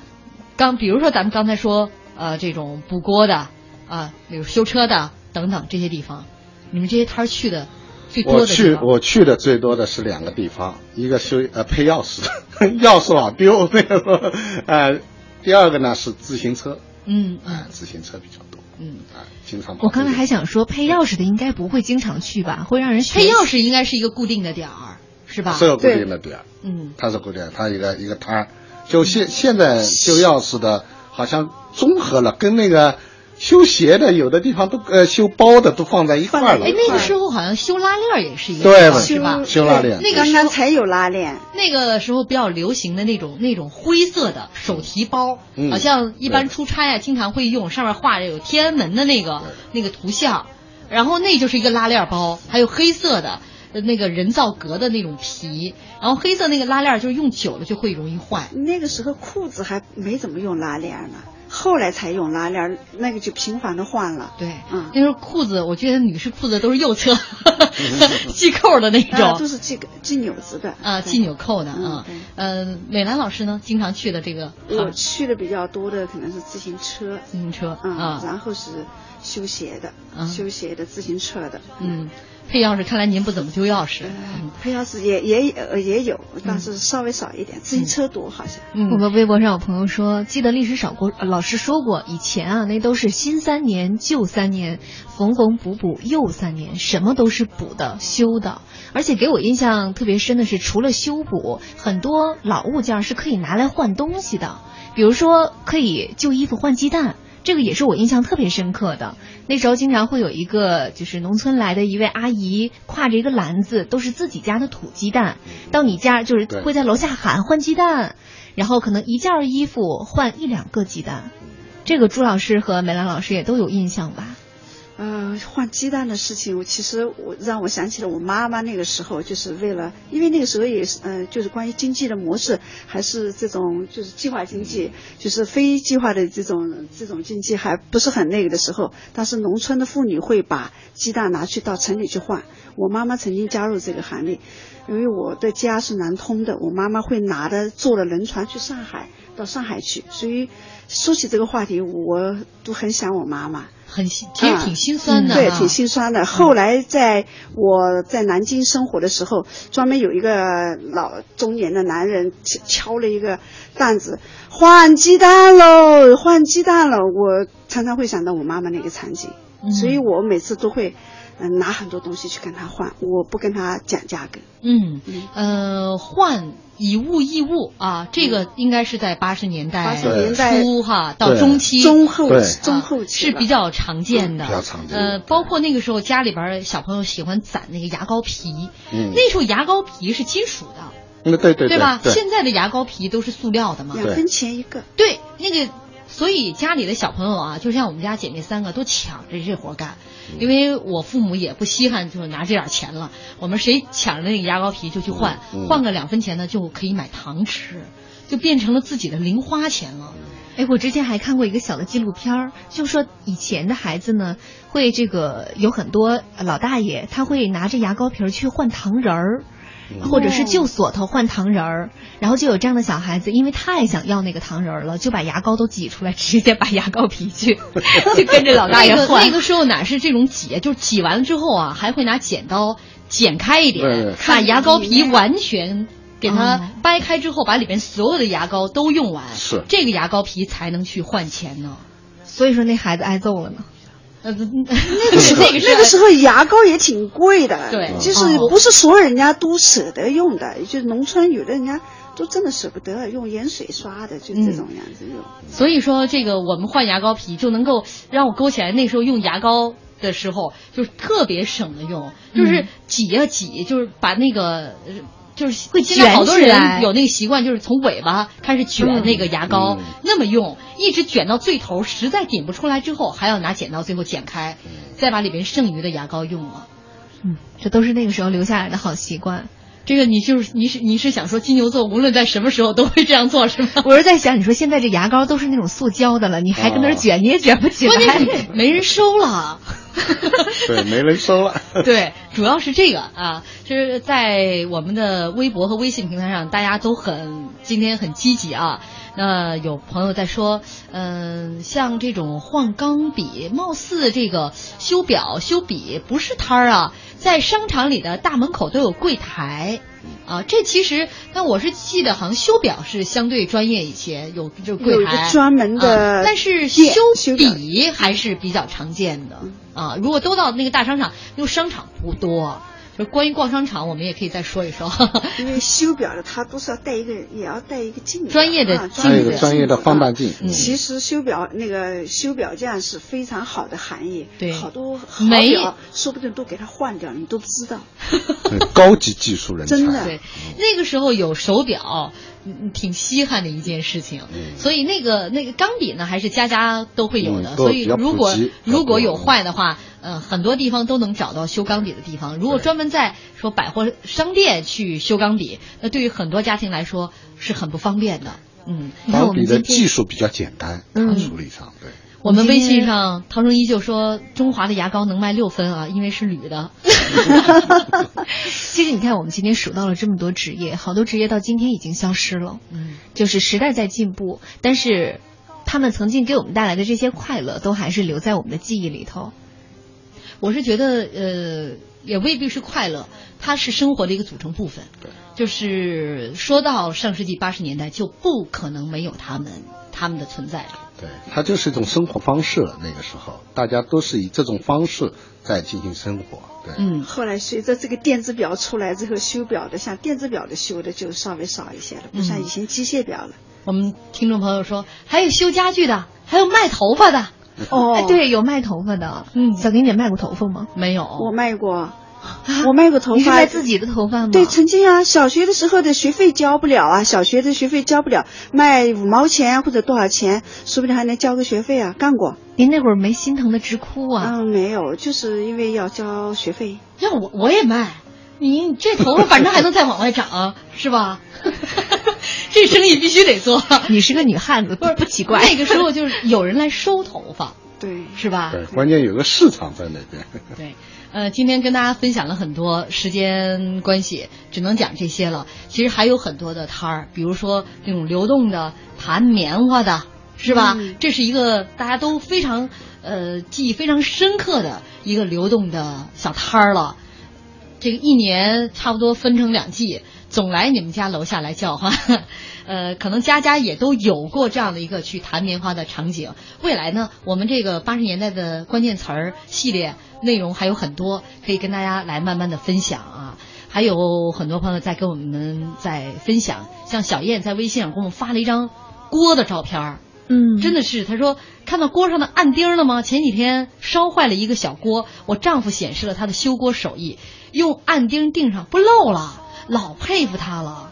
刚比如说咱们刚才说呃这种补锅的啊，比如修车的等等这些地方，你们这些摊儿去的最多的去我去的最多的是两个地方，一个修呃配钥匙，(laughs) 钥匙老丢 (laughs) 那个，呃，第二个呢是自行车，嗯啊、自行车比较多，嗯。啊、经常我刚才还想说，配钥匙的应该不会经常去吧，会让人配钥匙应该是一个固定的点儿，是吧？是有固定的点儿，嗯，它是固定的，它一个一个摊儿，就现现在修钥匙的，好像综合了，跟那个修鞋的有的地方都呃修包的都放在一块儿了。哎，那个时候好像修拉链儿也是一个对地方是吧？修拉链那个刚时候刚才有拉链，那个时候比较流行的那种那种灰色的手提包，嗯好像一般出差啊经常会用，上面画着有天安门的那个那个图像，然后那就是一个拉链包，还有黑色的。呃那个人造革的那种皮，然后黑色那个拉链儿就是用久了就会容易坏。那个时候裤子还没怎么用拉链呢，后来才用拉链，那个就频繁的换了。对，嗯，那时候裤子，我觉得女士裤子都是右侧 (laughs) 系扣的那啊种，都是系个系纽子的。啊，系纽扣的啊。嗯，美兰老师呢，经常去的这个我去的比较多的可能是自行车，自行车嗯，啊，然后是修鞋的，啊修鞋的自行车的，嗯，配钥匙，看来您不怎么丢钥匙。嗯，配钥匙也也呃也有，但是稍微少一点，自行车多好像。嗯我们微博上有朋友说，记得历史少过、呃老师说过，以前啊，那都是新三年、旧三年，缝缝补补又三年，什么都是补的、修的。而且给我印象特别深的是，除了修补，很多老物件是可以拿来换东西的，比如说可以旧衣服换鸡蛋。这个也是我印象特别深刻的。那时候经常会有一个就是农村来的一位阿姨，挎着一个篮子，都是自己家的土鸡蛋，到你家就是会在楼下喊换鸡蛋，然后可能一件衣服换一两个鸡蛋。这个朱老师和梅兰老师也都有印象吧？呃，换鸡蛋的事情，我其实我让我想起了我妈妈那个时候，就是为了，因为那个时候也是，呃，就是关于经济的模式，还是这种就是计划经济，就是非计划的这种这种经济还不是很那个的时候，但是农村的妇女会把鸡蛋拿去到城里去换。我妈妈曾经加入这个行列，因为我的家是南通的，我妈妈会拿着坐了轮船去上海，到上海去，所以说起这个话题，我都很想我妈妈。很心，其实挺心酸的、嗯，对，挺心酸的。后来在我在南京生活的时候，专门有一个老中年的男人敲敲了一个担子，换鸡蛋喽，换鸡蛋了。我常常会想到我妈妈那个场景，嗯所以我每次都会。嗯、拿很多东西去跟他换，我不跟他讲价格。嗯，呃，换以物易物啊，这个应该是在八十年代80年代初哈到中期中后期，中后期是比较常见的，嗯比较常见呃，包括那个时候家里边儿小朋友喜欢攒那个牙膏皮，嗯那时候牙膏皮是金属的，嗯，对对吧？对，现在的牙膏皮都是塑料的嘛。两分钱一个。对，那个，所以家里的小朋友啊，就像我们家姐妹三个都抢着这活干，因为我父母也不稀罕，就是拿这点钱了。我们谁抢着那个牙膏皮就去换，换个两分钱呢就可以买糖吃，就变成了自己的零花钱了。哎，我之前还看过一个小的纪录片儿，就说以前的孩子呢，会这个有很多老大爷，他会拿着牙膏皮儿去换糖人儿。或者是旧锁头换糖人儿，然后就有这样的小孩子，因为太想要那个糖人儿了，就把牙膏都挤出来，直接把牙膏皮去，(laughs) 就跟着老大爷那个换。那个时候哪是这种挤，就是挤完了之后啊，还会拿剪刀剪开一点，把牙膏皮完全给哦它掰开之后，把里边所有的牙膏都用完，是这个牙膏皮才能去换钱呢。所以说那孩子挨揍了呢。呃，(laughs) 那个是那个那个时候牙膏也挺贵的，对就是哦不是所有人家都舍得用的，就是农村有的人家都真的舍不得用盐水刷的，就这种样子用。所以说，这个我们换牙膏皮就能够让我勾起来那时候用牙膏的时候，就是特别省的用，就是挤呀挤，就是把那个。呃就是会现在好多人有那个习惯，就是从尾巴开始卷那个牙膏，嗯那么用，一直卷到最头，实在顶不出来之后，还要拿剪刀最后剪开，再把里边剩余的牙膏用了。嗯，这都是那个时候留下来的好习惯。这个你就是你是你是想说金牛座无论在什么时候都会这样做是吗？我是在想，你说现在这牙膏都是那种塑胶的了，你还跟那儿卷，你也卷不起来。关键是没人收了。(laughs) 对，没人收了。对，主要是这个啊，就是在我们的微博和微信平台上，大家都很今天很积极啊。那有朋友在说，嗯、像这种换钢笔，貌似这个修表、修笔不是摊儿啊，在商场里的大门口都有柜台。啊，这其实，但我是记得好像修表是相对专业一些，有就柜台。专门的啊但是修笔还是比较常见的。啊。如果都到那个大商场，因为商场不多，就关于逛商场，我们也可以再说一说。(laughs) 因为修表的他都是要带一个，也要带一个镜子，专业的镜子。个专业的放大镜，嗯。其实修表那个修表匠是非常好的行业，对。好多好没。表说不定都给他换掉，你都不知道。高级技术人才。真的。对，那个时候有手表，嗯挺稀罕的一件事情。嗯所以那个那个钢笔呢，还是家家都会有的。嗯所以如果如果有坏的话，呃，很多地方都能找到修钢笔的地方。如果专门在说百货商店去修钢笔，那对于很多家庭来说是很不方便的。嗯，钢笔的技术比较简单，嗯处理上对。我们微信上陶成一就说中华的牙膏能卖六分啊，因为是铝的。(laughs) 其实你看，我们今天数到了这么多职业，好多职业到今天已经消失了。嗯，就是时代在进步，但是他们曾经给我们带来的这些快乐，都还是留在我们的记忆里头。我是觉得，呃，也未必是快乐，它是生活的一个组成部分。对，就是说到上世纪八十年代，就不可能没有他们他们的存在。对，它就是一种生活方式了。那个时候，大家都是以这种方式在进行生活。对，嗯，后来随着这个电子表出来之后，修表的像电子表的修的就稍微少一些了，不像以前机械表了。我们听众朋友说，还有修家具的，还有卖头发的。哦哎，对，有卖头发的。嗯小林姐卖过头发吗？没有，我卖过，我卖过头你是发。卖自己的头发吗？对，曾经啊，小学的时候的学费交不了啊，小学的学费交不了，卖五毛钱或者多少钱，说不定还能交个学费啊，干过。您那会儿没心疼的直哭啊？嗯，没有，就是因为要交学费。要我我也卖。你这头发反正还能再往外长，是吧？(laughs) 这生意必须得做。(laughs) 你是个女汉子，不不奇怪。那个时候就是有人来收头发，(laughs) 对，是吧？对，关键有个市场在那边。(laughs) 对，呃，今天跟大家分享了很多，时间关系只能讲这些了。其实还有很多的摊儿，比如说那种流动的弹棉花的，是吧？嗯这是一个大家都非常呃记忆非常深刻的一个流动的小摊儿了。这个一年差不多分成两季，总来你们家楼下来叫唤，呃，可能家家也都有过这样的一个去弹棉花的场景。未来呢，我们这个八十年代的关键词儿系列内容还有很多可以跟大家来慢慢的分享啊。还有很多朋友在跟我们在分享，像小燕在微信上给我们发了一张锅的照片儿。嗯，真的是，她说看到锅上的暗钉了吗？前几天烧坏了一个小锅，我丈夫显示了他的修锅手艺，用暗钉钉上不漏了，老佩服他了。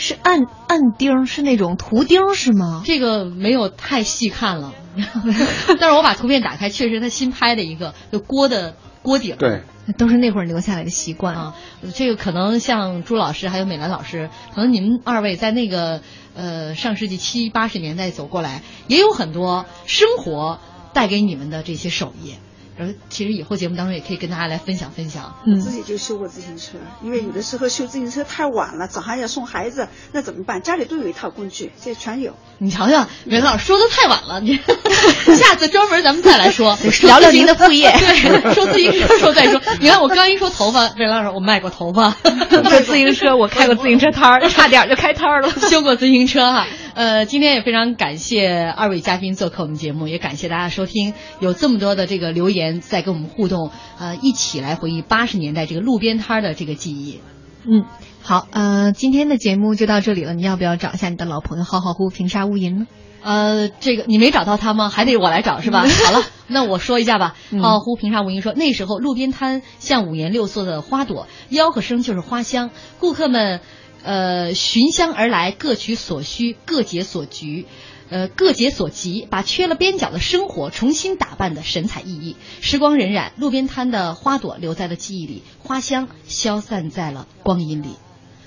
是暗暗钉，是那种图钉是吗？这个没有太细看了，(laughs) 但是我把图片打开，确实他新拍的一个就锅的锅顶。对，都是那会儿留下来的习惯啊。这个可能像朱老师还有美兰老师，可能你们二位在那个呃上世纪七八十年代走过来，也有很多生活带给你们的这些手艺。然后，其实以后节目当中也可以跟大家来分享分享。嗯，自己就修过自行车，因为有的时候修自行车太晚了，早上要送孩子，那怎么办？家里都有一套工具，这全有。你瞧瞧，袁老师说的太晚了，你 (laughs) 下次专门咱们再来说，(laughs) 聊聊您的副业。(laughs) 对，说自行车时候再说。你看我刚一说头发，袁老师我卖过头发，说自行车我开过自行车摊儿，差点就开摊儿了，修过自行车哈。呃，今天也非常感谢二位嘉宾做客我们节目，也感谢大家收听，有这么多的这个留言在跟我们互动，呃，一起来回忆八十年代这个路边摊的这个记忆。嗯，好，呃，今天的节目就到这里了，你要不要找一下你的老朋友浩浩乎平沙无垠呢？呃，这个你没找到他吗？还得我来找是吧？(laughs) 好了，那我说一下吧。浩浩乎平沙无垠说，那时候路边摊像五颜六色的花朵，吆喝声就是花香，顾客们。呃，寻香而来，各取所需，各解所局，呃，各解所急，把缺了边角的生活重新打扮的神采奕奕。时光荏苒，路边摊的花朵留在了记忆里，花香消散在了光阴里。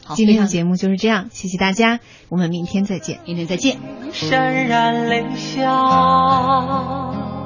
好，今天的节目就是这样，谢谢大家，我们明天再见，明天再见。潸然泪下。